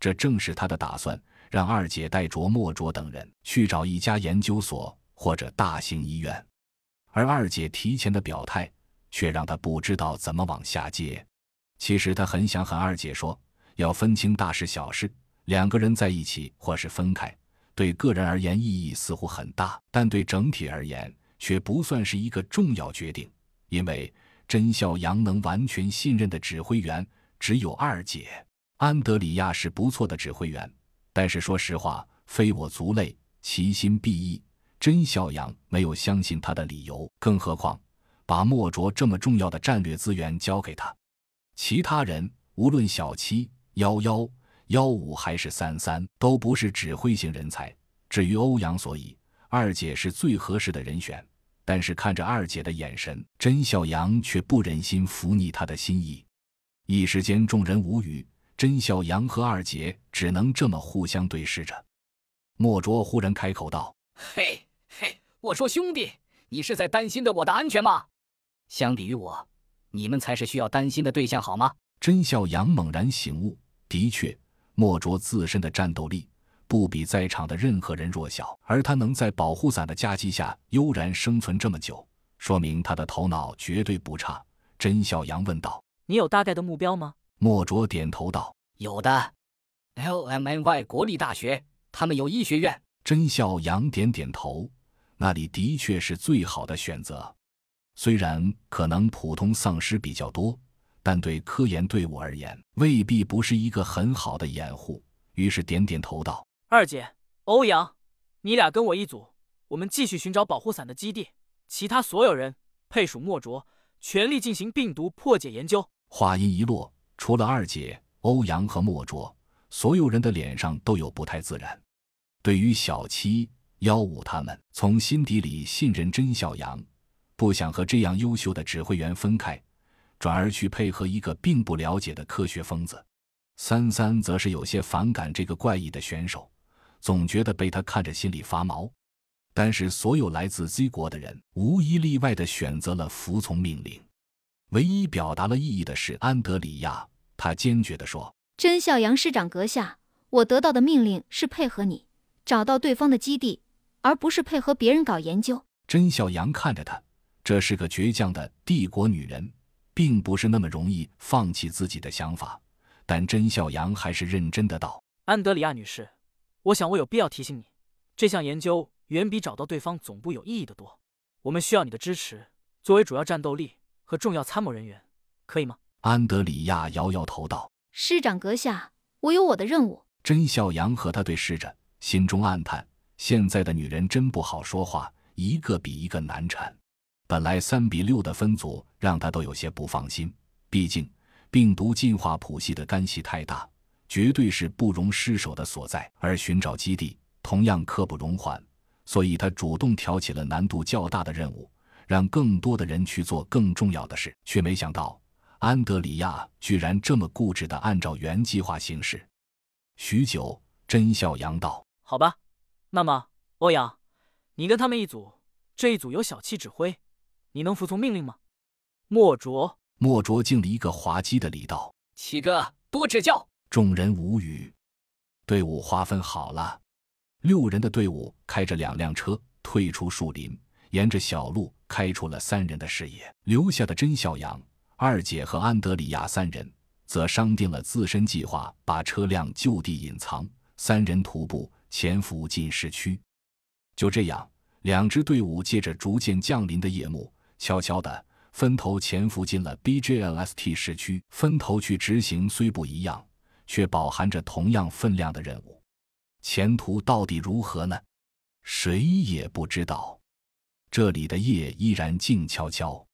这正是他的打算，让二姐带着莫卓等人去找一家研究所或者大型医院。而二姐提前的表态，却让他不知道怎么往下接。其实他很想和二姐说，要分清大事小事，两个人在一起或是分开，对个人而言意义似乎很大，但对整体而言却不算是一个重要决定。因为甄孝阳能完全信任的指挥员只有二姐，安德里亚是不错的指挥员，但是说实话，非我族类，其心必异。甄孝阳没有相信他的理由，更何况把莫卓这么重要的战略资源交给他。其他人无论小七、幺幺、幺五还是三三，都不是指挥型人才。至于欧阳，所以二姐是最合适的人选。但是看着二姐的眼神，甄孝阳却不忍心拂逆她的心意。一时间，众人无语。甄孝阳和二姐只能这么互相对视着。莫卓忽然开口道：“嘿。”嘿，我说兄弟，你是在担心的我的安全吗？相比于我，你们才是需要担心的对象，好吗？甄孝阳猛然醒悟，的确，莫卓自身的战斗力不比在场的任何人弱小，而他能在保护伞的夹击下悠然生存这么久，说明他的头脑绝对不差。甄孝阳问道：“你有大概的目标吗？”莫卓点头道：“有的，LMNY 国立大学，他们有医学院。”甄孝阳点点头。那里的确是最好的选择，虽然可能普通丧尸比较多，但对科研队伍而言未必不是一个很好的掩护。于是点点头道：“二姐，欧阳，你俩跟我一组，我们继续寻找保护伞的基地。其他所有人配属莫卓，全力进行病毒破解研究。”话音一落，除了二姐、欧阳和莫卓，所有人的脸上都有不太自然。对于小七。幺五他们从心底里信任甄小阳，不想和这样优秀的指挥员分开，转而去配合一个并不了解的科学疯子。三三则是有些反感这个怪异的选手，总觉得被他看着心里发毛。但是所有来自 Z 国的人无一例外地选择了服从命令，唯一表达了异议的是安德里亚，他坚决地说：“真孝阳师长阁下，我得到的命令是配合你找到对方的基地。”而不是配合别人搞研究。真孝阳看着他，这是个倔强的帝国女人，并不是那么容易放弃自己的想法。但真孝阳还是认真的道：“安德里亚女士，我想我有必要提醒你，这项研究远比找到对方总部有意义的多。我们需要你的支持，作为主要战斗力和重要参谋人员，可以吗？”安德里亚摇摇头道：“师长阁下，我有我的任务。”甄孝阳和他对视着，心中暗叹。现在的女人真不好说话，一个比一个难缠。本来三比六的分组让他都有些不放心，毕竟病毒进化谱系的干系太大，绝对是不容失手的所在。而寻找基地同样刻不容缓，所以他主动挑起了难度较大的任务，让更多的人去做更重要的事。却没想到安德里亚居然这么固执地按照原计划行事。许久，甄孝阳道：“好吧。”那么，欧阳，你跟他们一组，这一组由小七指挥，你能服从命令吗？莫卓，莫卓敬了一个滑稽的礼道：“七哥多指教。”众人无语。队伍划分好了，六人的队伍开着两辆车退出树林，沿着小路开出了三人的视野。留下的甄孝阳、二姐和安德里亚三人，则商定了自身计划，把车辆就地隐藏，三人徒步。潜伏进市区，就这样，两支队伍借着逐渐降临的夜幕，悄悄地分头潜伏进了 BJLST 市区。分头去执行虽不一样，却饱含着同样分量的任务。前途到底如何呢？谁也不知道。这里的夜依然静悄悄。